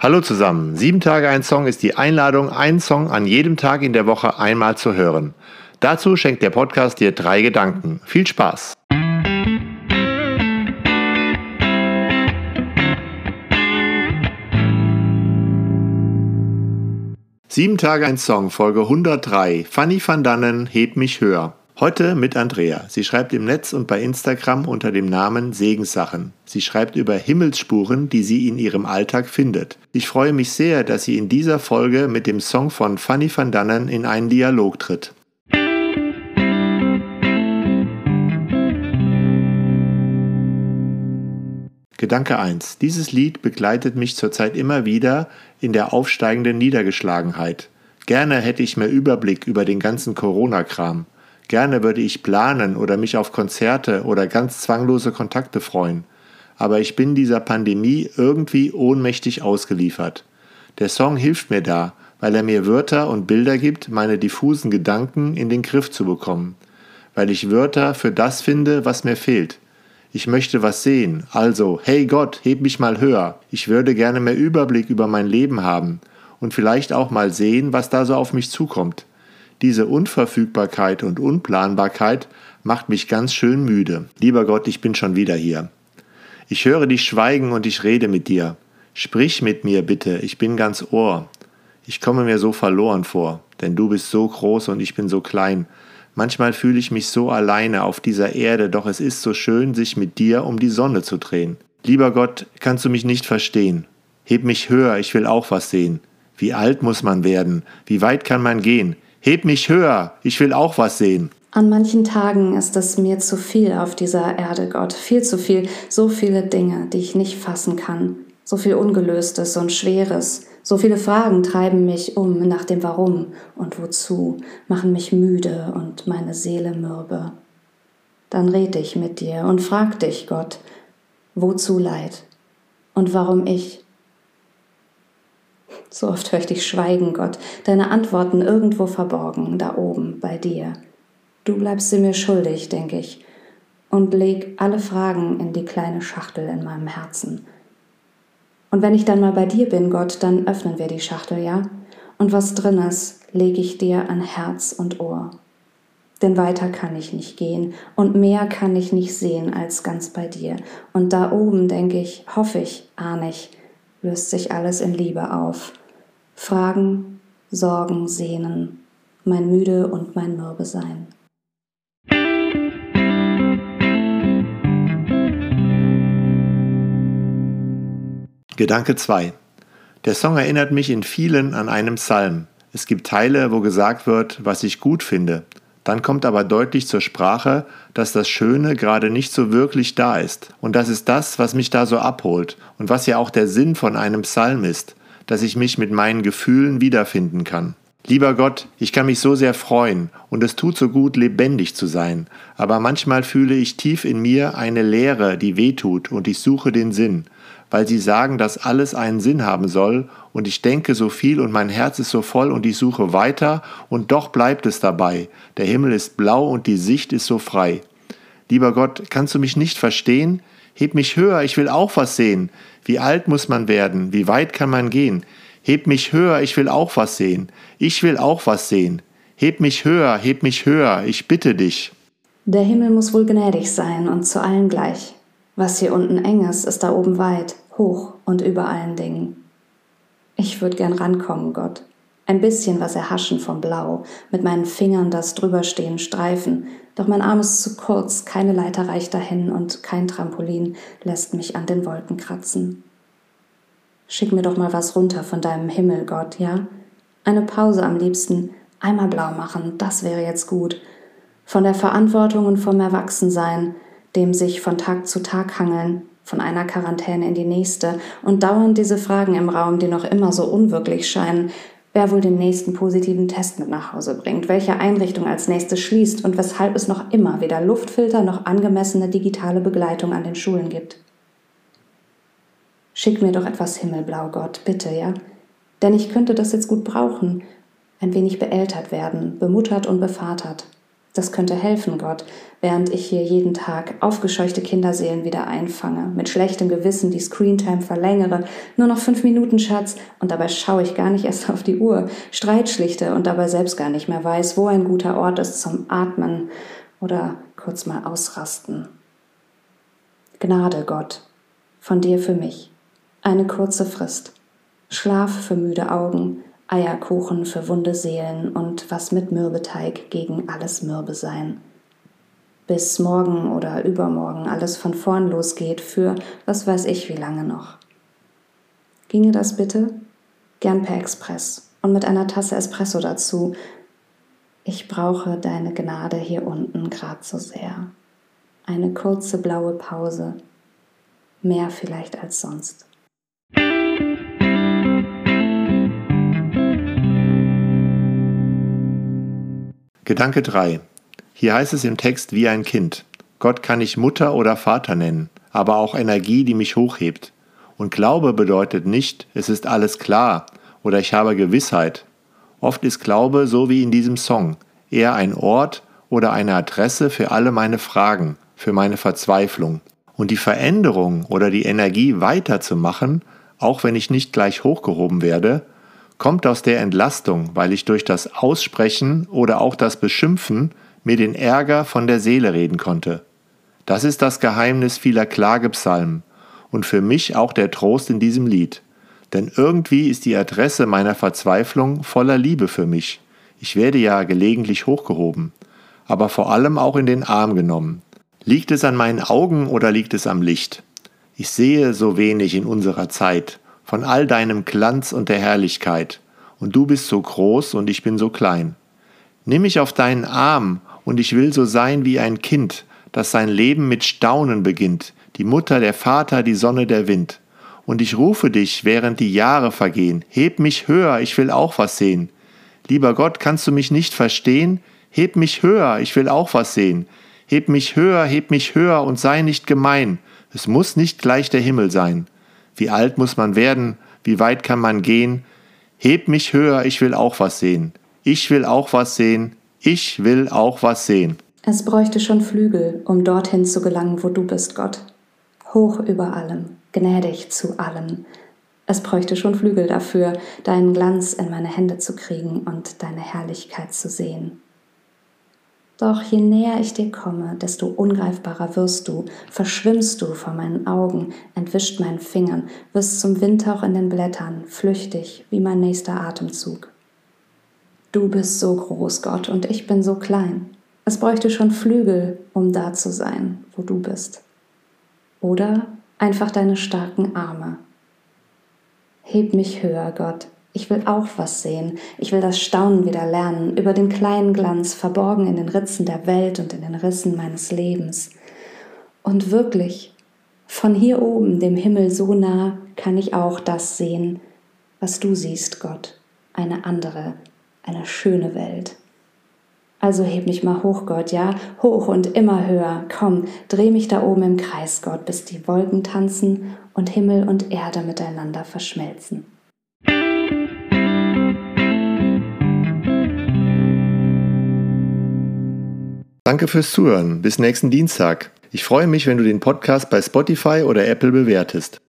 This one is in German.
Hallo zusammen. Sieben Tage ein Song ist die Einladung, einen Song an jedem Tag in der Woche einmal zu hören. Dazu schenkt der Podcast dir drei Gedanken. Viel Spaß! Sieben Tage ein Song, Folge 103. Fanny van Dannen, Heb mich höher. Heute mit Andrea. Sie schreibt im Netz und bei Instagram unter dem Namen Segenssachen. Sie schreibt über Himmelsspuren, die sie in ihrem Alltag findet. Ich freue mich sehr, dass sie in dieser Folge mit dem Song von Fanny van Dannen in einen Dialog tritt. Gedanke 1. Dieses Lied begleitet mich zurzeit immer wieder in der aufsteigenden Niedergeschlagenheit. Gerne hätte ich mehr Überblick über den ganzen Corona-Kram. Gerne würde ich planen oder mich auf Konzerte oder ganz zwanglose Kontakte freuen. Aber ich bin dieser Pandemie irgendwie ohnmächtig ausgeliefert. Der Song hilft mir da, weil er mir Wörter und Bilder gibt, meine diffusen Gedanken in den Griff zu bekommen. Weil ich Wörter für das finde, was mir fehlt. Ich möchte was sehen. Also, hey Gott, heb mich mal höher. Ich würde gerne mehr Überblick über mein Leben haben und vielleicht auch mal sehen, was da so auf mich zukommt. Diese Unverfügbarkeit und Unplanbarkeit macht mich ganz schön müde. Lieber Gott, ich bin schon wieder hier. Ich höre dich schweigen und ich rede mit dir. Sprich mit mir bitte, ich bin ganz Ohr. Ich komme mir so verloren vor, denn du bist so groß und ich bin so klein. Manchmal fühle ich mich so alleine auf dieser Erde, doch es ist so schön, sich mit dir um die Sonne zu drehen. Lieber Gott, kannst du mich nicht verstehen? Heb mich höher, ich will auch was sehen. Wie alt muss man werden? Wie weit kann man gehen? Heb mich höher, ich will auch was sehen. An manchen Tagen ist es mir zu viel auf dieser Erde, Gott, viel zu viel, so viele Dinge, die ich nicht fassen kann, so viel Ungelöstes und Schweres, so viele Fragen treiben mich um nach dem Warum und Wozu, machen mich müde und meine Seele mürbe. Dann red ich mit dir und frag dich, Gott, wozu Leid und warum ich? So oft höre ich dich schweigen, Gott, deine Antworten irgendwo verborgen, da oben bei dir. Du bleibst sie mir schuldig, denke ich, und leg alle Fragen in die kleine Schachtel in meinem Herzen. Und wenn ich dann mal bei dir bin, Gott, dann öffnen wir die Schachtel, ja? Und was drin ist, lege ich dir an Herz und Ohr. Denn weiter kann ich nicht gehen und mehr kann ich nicht sehen als ganz bei dir. Und da oben, denke ich, hoffe ich, ahne ich, löst sich alles in Liebe auf. Fragen, Sorgen, Sehnen, mein müde und mein mürbe Sein. Gedanke 2. Der Song erinnert mich in vielen an einen Psalm. Es gibt Teile, wo gesagt wird, was ich gut finde. Dann kommt aber deutlich zur Sprache, dass das Schöne gerade nicht so wirklich da ist. Und das ist das, was mich da so abholt und was ja auch der Sinn von einem Psalm ist dass ich mich mit meinen Gefühlen wiederfinden kann. Lieber Gott, ich kann mich so sehr freuen und es tut so gut, lebendig zu sein, aber manchmal fühle ich tief in mir eine Leere, die wehtut und ich suche den Sinn, weil sie sagen, dass alles einen Sinn haben soll und ich denke so viel und mein Herz ist so voll und ich suche weiter und doch bleibt es dabei. Der Himmel ist blau und die Sicht ist so frei. Lieber Gott, kannst du mich nicht verstehen? Heb mich höher, ich will auch was sehen. Wie alt muss man werden? Wie weit kann man gehen? Heb mich höher, ich will auch was sehen. Ich will auch was sehen. Heb mich höher, heb mich höher, ich bitte dich. Der Himmel muss wohl gnädig sein und zu allen gleich. Was hier unten eng ist, ist da oben weit, hoch und über allen Dingen. Ich würde gern rankommen, Gott. Ein bisschen was erhaschen vom Blau, mit meinen Fingern das drüberstehen streifen, doch mein Arm ist zu kurz, keine Leiter reicht dahin und kein Trampolin lässt mich an den Wolken kratzen. Schick mir doch mal was runter von deinem Himmel, Gott, ja? Eine Pause am liebsten, einmal blau machen, das wäre jetzt gut. Von der Verantwortung und vom Erwachsensein, dem sich von Tag zu Tag hangeln, von einer Quarantäne in die nächste und dauernd diese Fragen im Raum, die noch immer so unwirklich scheinen, wer wohl den nächsten positiven Test mit nach Hause bringt, welche Einrichtung als nächstes schließt und weshalb es noch immer weder Luftfilter noch angemessene digitale Begleitung an den Schulen gibt. Schick mir doch etwas Himmelblau, Gott, bitte, ja? Denn ich könnte das jetzt gut brauchen, ein wenig beältert werden, bemuttert und bevatert, Das könnte helfen, Gott, während ich hier jeden Tag aufgescheuchte Kinderseelen wieder einfange, mit schlechtem Gewissen die Screentime verlängere, nur noch fünf Minuten, Schatz, und dabei schaue ich gar nicht erst auf die Uhr, Streit schlichte und dabei selbst gar nicht mehr weiß, wo ein guter Ort ist zum Atmen oder kurz mal ausrasten. Gnade, Gott, von dir für mich. Eine kurze Frist. Schlaf für müde Augen, Eierkuchen für wunde Seelen und was mit Mürbeteig gegen alles Mürbe sein. Bis morgen oder übermorgen alles von vorn losgeht für was weiß ich wie lange noch. Ginge das bitte? Gern per Express und mit einer Tasse Espresso dazu. Ich brauche deine Gnade hier unten grad so sehr. Eine kurze blaue Pause, mehr vielleicht als sonst. Gedanke 3. Hier heißt es im Text wie ein Kind. Gott kann ich Mutter oder Vater nennen, aber auch Energie, die mich hochhebt. Und Glaube bedeutet nicht, es ist alles klar oder ich habe Gewissheit. Oft ist Glaube so wie in diesem Song, eher ein Ort oder eine Adresse für alle meine Fragen, für meine Verzweiflung. Und die Veränderung oder die Energie weiterzumachen, auch wenn ich nicht gleich hochgehoben werde, kommt aus der Entlastung, weil ich durch das Aussprechen oder auch das Beschimpfen mir den Ärger von der Seele reden konnte. Das ist das Geheimnis vieler Klagepsalmen und für mich auch der Trost in diesem Lied. Denn irgendwie ist die Adresse meiner Verzweiflung voller Liebe für mich. Ich werde ja gelegentlich hochgehoben, aber vor allem auch in den Arm genommen. Liegt es an meinen Augen oder liegt es am Licht? Ich sehe so wenig in unserer Zeit von all deinem Glanz und der Herrlichkeit, und du bist so groß und ich bin so klein. Nimm mich auf deinen Arm, und ich will so sein wie ein Kind, das sein Leben mit Staunen beginnt, die Mutter, der Vater, die Sonne, der Wind. Und ich rufe dich, während die Jahre vergehen, heb mich höher, ich will auch was sehen. Lieber Gott, kannst du mich nicht verstehen? Heb mich höher, ich will auch was sehen. Heb mich höher, heb mich höher und sei nicht gemein. Es muss nicht gleich der Himmel sein. Wie alt muss man werden? Wie weit kann man gehen? Heb mich höher, ich will auch was sehen. Ich will auch was sehen. Ich will auch was sehen. Es bräuchte schon Flügel, um dorthin zu gelangen, wo du bist, Gott. Hoch über allem, gnädig zu allem. Es bräuchte schon Flügel dafür, deinen Glanz in meine Hände zu kriegen und deine Herrlichkeit zu sehen. Doch je näher ich dir komme, desto ungreifbarer wirst du, verschwimmst du vor meinen Augen, entwischt meinen Fingern, wirst zum Windhauch in den Blättern, flüchtig wie mein nächster Atemzug. Du bist so groß, Gott, und ich bin so klein. Es bräuchte schon Flügel, um da zu sein, wo du bist. Oder einfach deine starken Arme. Heb mich höher, Gott, ich will auch was sehen. Ich will das Staunen wieder lernen über den kleinen Glanz, verborgen in den Ritzen der Welt und in den Rissen meines Lebens. Und wirklich, von hier oben, dem Himmel so nah, kann ich auch das sehen, was du siehst, Gott. Eine andere, eine schöne Welt. Also heb mich mal hoch, Gott, ja, hoch und immer höher. Komm, dreh mich da oben im Kreis, Gott, bis die Wolken tanzen und Himmel und Erde miteinander verschmelzen. Danke fürs Zuhören. Bis nächsten Dienstag. Ich freue mich, wenn du den Podcast bei Spotify oder Apple bewertest.